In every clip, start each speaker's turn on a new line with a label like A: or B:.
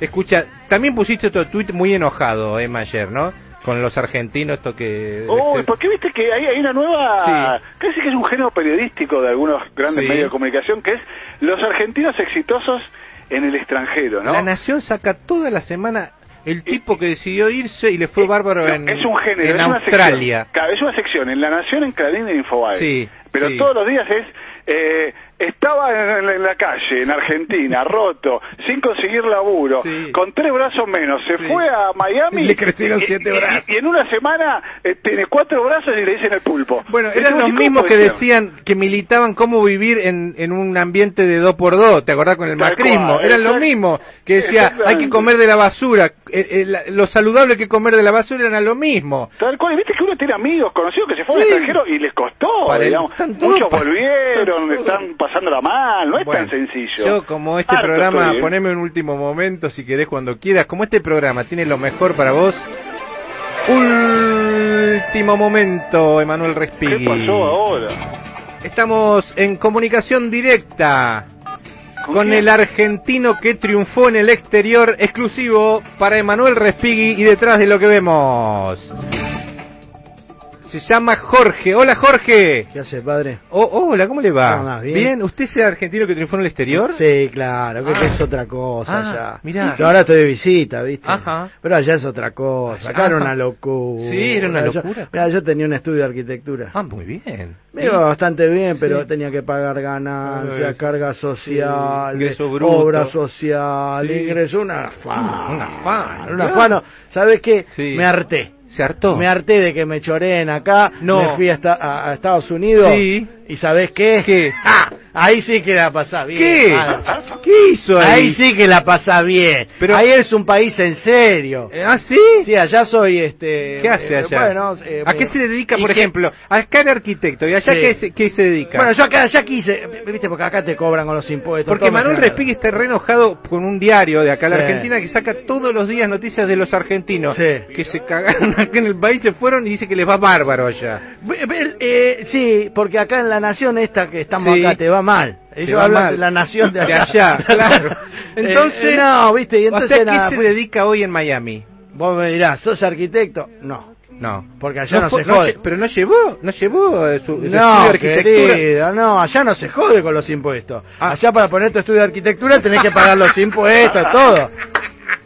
A: Escucha, también pusiste otro tuit muy enojado, Emma, ayer, ¿no? Con los argentinos, esto que...
B: Uy, porque viste que hay, hay una nueva... Casi que es un género periodístico de algunos grandes
A: Sí.
B: medios de comunicación, que es los argentinos exitosos en el extranjero, ¿no?
A: La Nación saca toda la semana el tipo que decidió irse y le fue bárbaro
B: No,
A: en,
B: es un género,
A: en
B: es una
A: Australia.
B: sección. Claro, es una sección en La Nación, en Clarín y en Infobae.
A: Sí,
B: Pero
A: sí.
B: todos los días es... eh, estaba en, la calle, en Argentina, roto, sin conseguir laburo,
A: Sí.
B: con tres brazos menos. Se
A: Sí.
B: fue a Miami.
A: Le crecieron
B: y-
A: siete brazos.
B: Y, en una semana eh, tiene cuatro brazos y le dicen el pulpo.
A: Bueno, eran los
B: ¿y cómo
A: mismos que decían que militaban cómo vivir en, en un ambiente de dos por dos, ¿te acordás con el
B: Tal
A: macrismo?
B: cual,
A: eran los mismos que decía hay que comer de la basura, Eh, eh, la- lo saludable que comer de la basura era lo mismo.
B: Tal cual, viste que uno tiene amigos conocidos que se fueron
A: Sí.
B: al extranjero y les costó,
A: Para
B: digamos. Muchos volvieron,
A: están
B: pasándola mal, no es
A: Bueno,
B: tan sencillo.
A: Yo, como este
B: Harto
A: programa,
B: estoy, ¿eh?
A: poneme un último momento si querés cuando quieras. Como este programa tiene lo mejor para vos. Último momento, Emanuel
B: ¿Qué
A: Respighi.
B: pasó ahora?
A: Estamos en comunicación directa
B: ¿Con
A: el argentino que triunfó en el exterior, exclusivo para Emanuel Respighi y detrás de lo que vemos. Se llama Jorge. Hola Jorge.
C: ¿Qué hace, padre?
A: Oh, hola, ¿cómo le va?
C: ¿Bien?
A: ¿Usted es el argentino que triunfó en el exterior?
C: Sí, claro, que
A: Ah.
C: es otra cosa
A: Ah, mirá.
C: Yo ahora estoy de visita, ¿viste?
A: Ajá.
C: Pero allá es otra cosa. Acá era una locura.
A: Sí, era una
C: Yo-
A: locura.
C: mirá, yo tenía un estudio de arquitectura.
A: Ah, muy bien.
C: Me iba bastante bien, pero
A: Sí.
C: tenía que pagar ganancias,
A: Eh,
C: carga social,
A: ingreso bruto.
C: obra social,
A: Sí.
C: ingreso, una afán.
A: Un afán,
C: Un
A: claro.
C: afán. ¿Sabes qué?
A: Sí.
C: Me harté.
A: ¿Se hartó?
C: Me harté de que me choreen acá.
A: No.
C: Me fui hasta, a, a Estados Unidos.
A: Sí.
C: ¿Y sabes qué?
A: ¿Qué?
C: ¡Ah! Ahí sí que la pasa bien.
A: ¿Qué? ¿Qué hizo ahí?
C: Ahí sí que la pasa bien.
A: Pero-
C: ahí es un país en serio.
A: Eh, ¿Ah, sí?
C: Sí, allá soy este.
A: ¿Qué hace
C: eh,
A: allá?
C: bueno, eh,
A: ¿A qué se dedica, por
C: que-
A: ejemplo? Acá era arquitecto, ¿y allá
C: Sí.
A: qué, se, qué se dedica?
C: Bueno, yo acá ya quise, viste, porque acá te cobran con los impuestos.
A: Porque Manuel. Respighi está re enojado con un diario de acá, la
C: Sí.
A: Argentina, que saca todos los días noticias de los argentinos
C: Sí.
A: que se cagaron acá en el país, se fueron y dice que les va bárbaro allá.
C: Eh, sí, porque acá en la nación esta que estamos acá te va mal. Ellos hablan
A: mal.
C: de la nación de
A: De
C: allá.
A: claro. Entonces,
C: Eh, no, viste, y
A: o
C: entonces
A: sea, ¿qué se dedica hoy en Miami?
C: vos me dirás, ¿sos arquitecto? No,
A: No.
C: porque allá no,
A: fue-
C: se jode.
A: pero no llevó, no llevó eh, su, su estudio
C: No,
A: de arquitectura.
C: querido, no, allá no se jode con los impuestos.
A: Ah.
C: Allá para poner tu estudio de arquitectura tenés que pagar los impuestos, todo.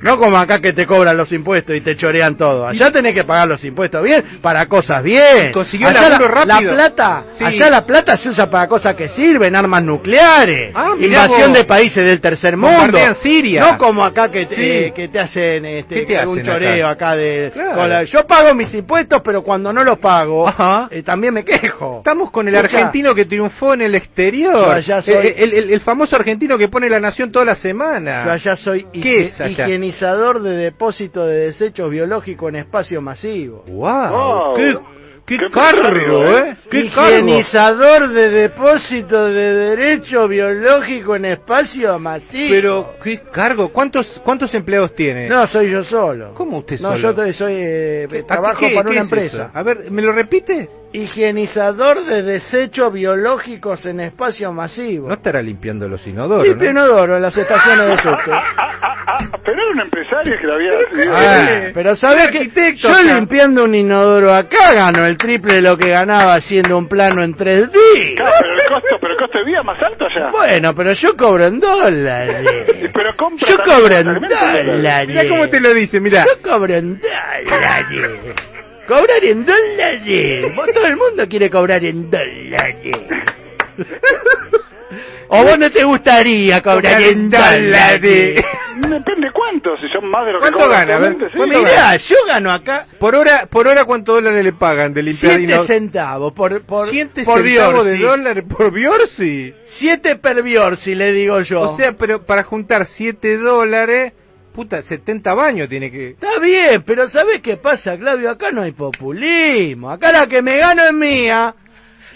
C: No como acá que te cobran los impuestos y te chorean todo. Allá tenés que pagar los impuestos bien, para cosas bien.
A: Consiguió
C: allá la,
A: rápido.
C: la plata,
A: Sí.
C: allá la plata se usa para cosas que sirven, armas nucleares,
A: Ah,
C: invasión
A: vos.
C: de países del tercer mundo.
A: Siria.
C: No como acá que te,
A: Sí.
C: eh, que te hacen este,
A: ¿Qué te
C: un choreo
A: acá?
C: acá, de...
A: Claro.
C: con la- yo pago mis impuestos, pero cuando no los pago, eh, también me quejo.
A: Estamos con el
C: Escucha.
A: argentino que triunfó en el exterior.
C: Allá soy-
A: El, el- el- el famoso argentino que pone la nación toda la semana.
C: Yo allá soy
A: ¿Qué
C: hige-
A: es allá?
C: Higienizador de depósito de desechos biológicos en espacio masivo.
A: ¡Wow!
B: Wow.
A: ¡Qué, qué,
B: Qué
A: cargo, eh!
B: ¿eh?
A: ¡Qué cargo!
C: higienizador de depósito de derecho biológico en espacio masivo.
A: Pero, ¿qué cargo? ¿Cuántos, cuántos empleados tiene?
C: no soy yo solo.
A: ¿Cómo usted
C: no,
A: solo?
C: yo te- soy eh,
A: ¿A qué-
C: trabajo
A: qué-
C: para
A: qué
C: una
A: es
C: empresa.
A: eso? A ver, ¿me lo repite?
C: Higienizador de desechos biológicos en espacio masivo.
A: No estará limpiando los inodoros,
C: Limpio
A: ¿no?
C: inodoro en las estaciones de subte.
B: Pero era un empresario que lo había...
C: Ah, pero sabes que
A: arquitecto
C: yo
A: acá.
C: limpiando un inodoro acá gano el triple de lo que ganaba haciendo un plano en 3D.
B: Claro, pero el costo, pero el costo de vida más alto allá.
C: Bueno, pero yo cobro en dólares.
B: Pero compra
C: Yo cobro en
B: dólares.
A: Mirá cómo te lo dice, mirá.
C: Yo cobro en dólares. Cobrar en dólares. Vos, todo el mundo quiere cobrar en dólares. ¿O vos no te gustaría cobrar en dólares?
B: Cuánto, si son más de lo que
A: ¿Cuánto
B: cobra
A: gana? A ver,
B: actualmente, sí.
A: ¿cuánto
C: Mirá, yo gano acá
A: Por hora, por hora ¿cuántos dólares le pagan de limpiar
C: 7
A: inodoros?
C: centavos por, por,
A: ¿Siete
C: por
A: centavos de dólar por Biorsi?
C: 7 per Biorsi, le digo yo.
A: O sea, pero para juntar 7 dólares, puta, 70 baños tiene que...
C: Está bien, pero ¿sabes qué pasa, Claudio? Acá no hay populismo. Acá la que me gano es mía.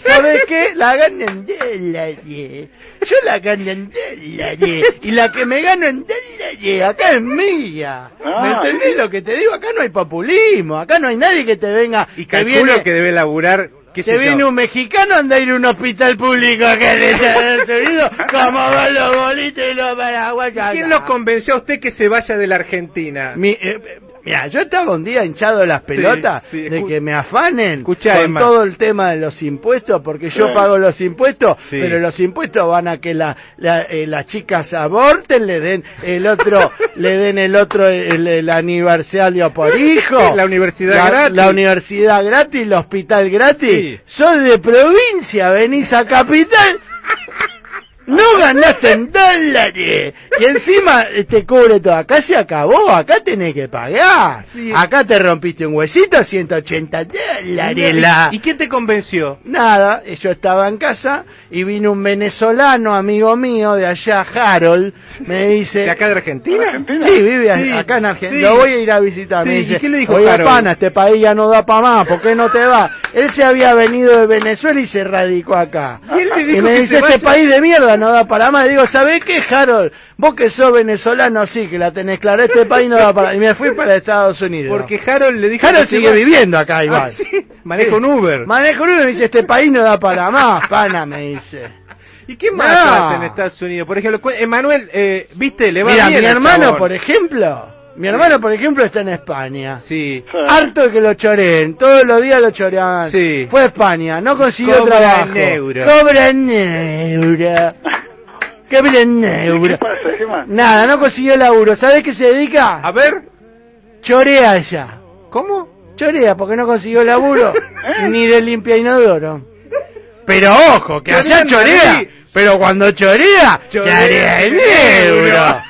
C: ¿Sabes qué? La gano en dólares. Yo la gano en dólares. Y la que me gano en dólares, acá es mía. ¿Me
B: Ah,
C: entendés
B: sí.
C: lo que te digo? Acá no hay populismo. Acá no hay nadie que te venga
A: Y
C: que viene...
A: que debe laburar qué
C: Se viene
A: yo.
C: un mexicano anda a ir a un hospital público acá en Estados Unidos, como van los bolitos y los paraguayos.
A: ¿Quién
C: acá.
A: lo convenció a usted que se vaya de la Argentina?
C: Mi, eh, mira, yo estaba un día hinchado de las pelotas
A: sí,
C: de que me afanen
A: Escuchá,
C: con
A: Emma.
C: todo el tema de los impuestos, porque yo pago los impuestos,
A: Sí.
C: pero los impuestos van a que la, la- eh, las chicas aborten, le den el otro, le den el otro el, el aniversario por hijo,
A: La universidad
C: la,
A: gratis.
C: la universidad gratis, el hospital gratis. Soy de provincia, venís a capital. No ganás en dólares. Y encima te cubre todo. Acá se acabó, acá tenés que pagar.
A: Sí.
C: Acá te rompiste un huesito, 180 dólares. la-
A: ¿Y quién te convenció?
C: Nada, yo estaba en casa y vino un venezolano, amigo mío, de allá, Harold, me dice...
A: ¿De acá de Argentina?
B: Argentina?
C: Sí, vive
A: Sí,
C: acá en Argentina.
A: sí.
C: Lo voy a ir a visitar. Me
A: ¿y qué le dijo
C: Oye,
A: Harold?
C: pana, este país ya no da para más, ¿por qué no te va? Él se había venido de Venezuela y se radicó acá.
A: Y él le dijo
C: me
A: que
C: dice,
A: se
C: este país de mierda no da para más. Digo, ¿sabés qué, Harold? Vos que sos venezolano, sí, que la tenés clara. Este país no da para Y me fui para Estados Unidos.
A: Porque Harold le dijo
C: Harold
A: que
C: sigue viviendo acá igual.
A: Ah, sí, maneja un Uber.
C: Manejo un Uber y me dice, este país no da para más, pana, me dice.
A: ¿Y qué más
C: No.
A: en Estados Unidos? Por ejemplo, Emanuel, eh, ¿viste? Le va
C: Mira,
A: bien
C: mi hermano, por ejemplo, mi hermano, por ejemplo, está en España.
A: Sí.
C: Harto de que lo choreen, todos los días lo choreaban.
A: Sí.
C: Fue a España, no consiguió
A: Cobra
C: trabajo.
A: en euro.
C: Cobra en euro. Cobra en
B: ¿Qué
C: euro.
B: pasa, Gemma?
C: Nada, no consiguió laburo. ¿Sabés qué se dedica?
A: A ver,
C: Chorea ella.
A: ¿cómo?
C: Chorea, porque no consiguió laburo. ni de limpia inodoro. Pero ojo, que allá chorea. Pero cuando chorea,
A: Chorea
C: en euro.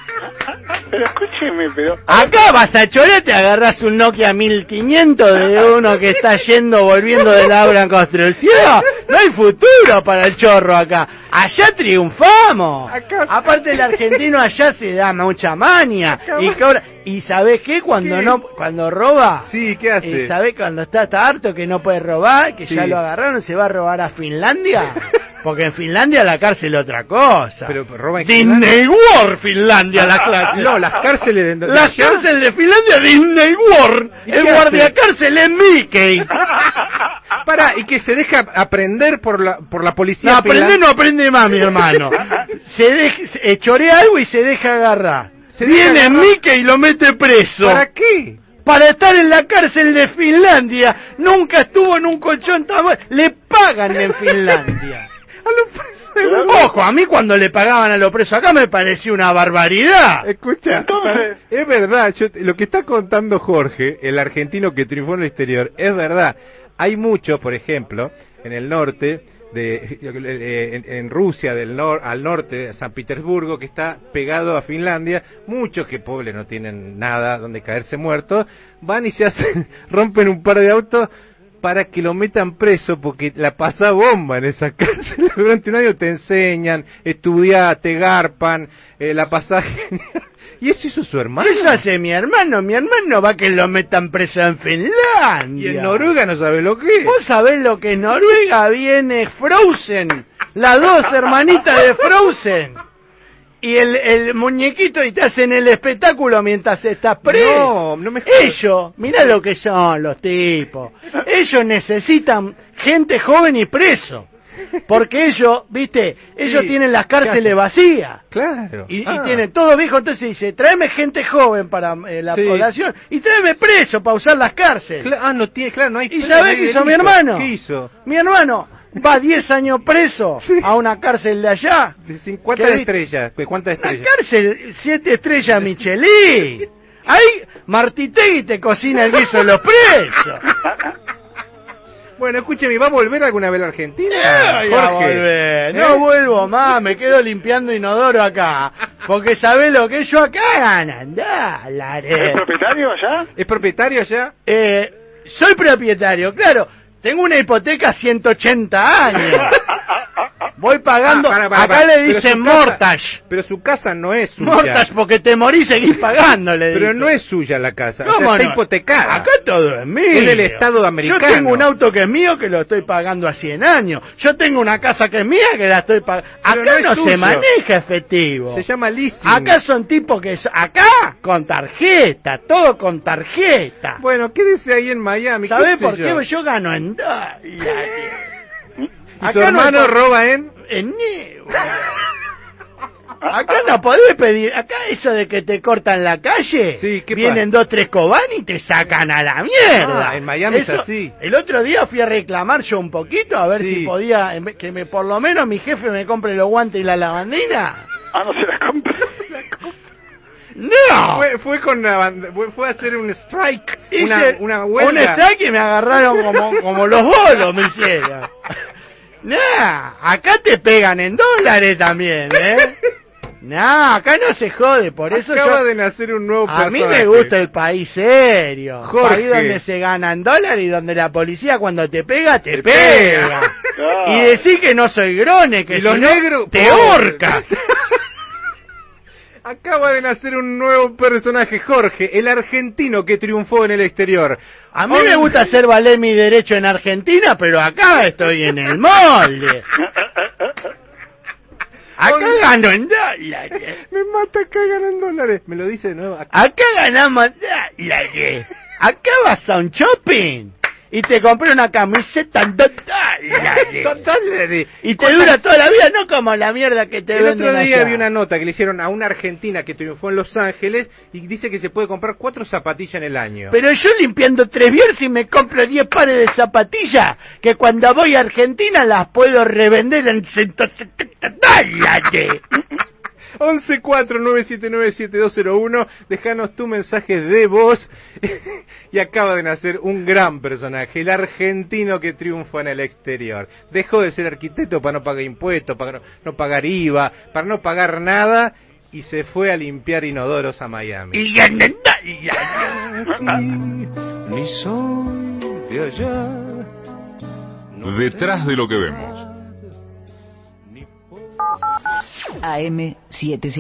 B: Pero.
C: Acá vas a chorear, te agarras un Nokia 1500 de uno que está yendo, volviendo de la obra en construcción. No hay futuro para el chorro acá. Allá triunfamos.
A: Acá-
C: Aparte el argentino allá se da mucha maña.
A: Acá
C: Y cobra. ¿Y sabés qué? Cuando
A: ¿Qué?
C: no, cuando roba.
A: Sí, ¿qué hace?
C: Eh, ¿Sabés cuando está, está harto que no puede robar? Que ya lo agarraron, se va a robar a Finlandia. Porque en Finlandia la cárcel es otra cosa.
A: Pero roba en
C: Disney. World, Finlandia, la clase.
A: No, las cárceles de... de
C: La cárcel de Finlandia, Disney World.
A: ¿Y
C: El guardia cárcel es Mickey.
A: Para, y que se deja aprender por la, por la policía.
C: No, aprende
A: finlandesa.
C: no aprende más, mi hermano. Se deja, se- eh, chorea algo y se deja agarrar.
A: Se deja
C: Viene
A: agarrar.
C: Mickey y lo mete preso.
A: ¿Para qué?
C: Para estar en la cárcel de Finlandia. Nunca estuvo en un colchón tan bueno. Le pagan en Finlandia.
A: A los presos.
C: Ojo, a mí cuando le pagaban a los presos acá me pareció una barbaridad.
A: Escucha,
B: Entonces-
A: es verdad, yo- lo que está contando Jorge, el argentino que triunfó en el exterior, es verdad. Hay muchos, por ejemplo, en el norte, de, eh, en, en Rusia, del nor, al norte, de San Petersburgo, que está pegado a Finlandia, muchos que pobres no tienen nada donde caerse muertos, van y se hacen, rompen un par de autos para que lo metan preso porque la pasa bomba en esa cárcel. Durante un año te enseñan, estudiar, te garpan, eh, la pasaje. y eso hizo su hermano.
C: Eso hace mi hermano. Mi hermano va que lo metan preso en Finlandia.
A: Y en Noruega no sabe lo que es.
C: ¿Vos sabés lo que es Noruega? Viene Frozen. Las dos hermanitas de Frozen. Y el, el muñequito y te hacen el espectáculo mientras estás preso.
A: No, no me.
C: Ellos, mirá lo que son los tipos. Ellos necesitan gente joven y preso. Porque ellos, viste, ellos
A: Sí.
C: tienen las
A: ¿Qué
C: cárceles vacías.
A: Claro.
C: Y, y
A: Ah.
C: tienen todo viejo, entonces dice, tráeme gente joven para eh, la
A: Sí.
C: población y tráeme preso para usar las cárceles.
A: Cla- ah, no tiene, claro, no hay.
C: ¿Y sabés qué hizo mi hermano?
A: ¿Qué hizo?
C: Mi hermano va 10 años preso a una cárcel de allá.
A: Cin- ¿Cuántas estrellas? Pues, ¿Cuántas
C: La
A: estrellas?
C: cárcel, siete estrellas Michelin. Ahí Martitegui te cocina el guiso de los presos.
A: Bueno, escúcheme, ¿va a volver alguna vez a la Argentina?
C: Ay, a volver. No
A: ¿Eh?
C: vuelvo más, me quedo limpiando inodoro acá. Porque sabés lo que yo acá gana. Andá,
B: ¿Es propietario allá?
A: ¿Es propietario ya?
C: Eh, soy propietario, claro. Tengo una hipoteca 180 años. Voy pagando.
A: Ah, para, para,
C: acá
A: para.
C: le dicen mortage.
A: Pero su casa no es suya.
C: Mortage porque te morís seguís pagando, le
A: Pero no es suya la casa. O sea,
C: ¿Cómo
A: está
C: no?
A: hipotecada.
C: Acá todo es mío.
A: Es del Estado americano.
C: Yo tengo un auto que es mío que lo estoy pagando a 100 años. Yo tengo una casa que es mía que la estoy pagando. Acá
A: no
C: se maneja efectivo.
A: Se llama leasing.
C: Acá son tipos que... Acá con tarjeta, todo con tarjeta.
A: Bueno, quédese ahí en Miami.
C: ¿Sabés
A: qué
C: por
A: yo.
C: qué? Yo gano en
A: ¿Y su hermano roba en...?
C: En. Acá no podés pedir, acá eso de que te cortan la calle,
A: Sí, ¿qué
C: vienen dos, tres cobanes y te sacan a la mierda.
A: Ah, en Miami es así.
C: El otro día fui a reclamar yo un poquito, a ver
A: Sí.
C: si podía, en vez- que me, por lo menos mi jefe me compre los guantes y la lavandina.
B: Ah, no se la compra.
C: ¡No!
A: Fue, fue con la banda- fue, fue a hacer un strike,
C: Hice
A: una, una
C: un
A: huelga.
C: strike y me agarraron como, como los bolos, me hicieron. Nah, acá te pegan en dólares también, ¿eh? Nah, acá no se jode, por eso
A: Acaba
C: yo...
A: de nacer un nuevo
C: A mí me
A: personaje.
C: gusta el país serio.
A: Jorge.
C: País donde se ganan dólares y donde la policía cuando te pega, te,
A: Te
C: pega. Y decir que no soy grone, que
A: Y los
C: si no,
A: negros-
C: te horca.
A: Acaba de nacer un nuevo personaje, Jorge, el argentino que triunfó en el exterior.
C: A mí me gusta hacer valer mi derecho en Argentina, pero acá estoy en el molde. Acá gano en dólares.
A: Me mata acá ganan dólares. Me lo dice de nuevo. Acá.
C: Acá ganamos dólares. Acá vas a un shopping y te compré una camiseta. Dólares. Y te dura toda la vida, no como la mierda que te
A: El
C: venden
A: otro día
C: allá.
A: vi una nota que le hicieron a una argentina que triunfó en Los Ángeles y dice que se puede comprar cuatro zapatillas en el año.
C: Pero yo limpiando tres bienes y me compro 10 pares de zapatillas que cuando voy a Argentina las puedo revender en 170 dólares.
A: 1149797201, déjanos tu mensaje de voz y acaba de nacer un gran personaje, el argentino que triunfa en el exterior. Dejó de ser arquitecto para no pagar impuestos, para no, pagar IVA, para no pagar nada y se fue a limpiar inodoros a Miami.
D: Ni soy de allá. Detrás de lo que vemos.
E: AM750.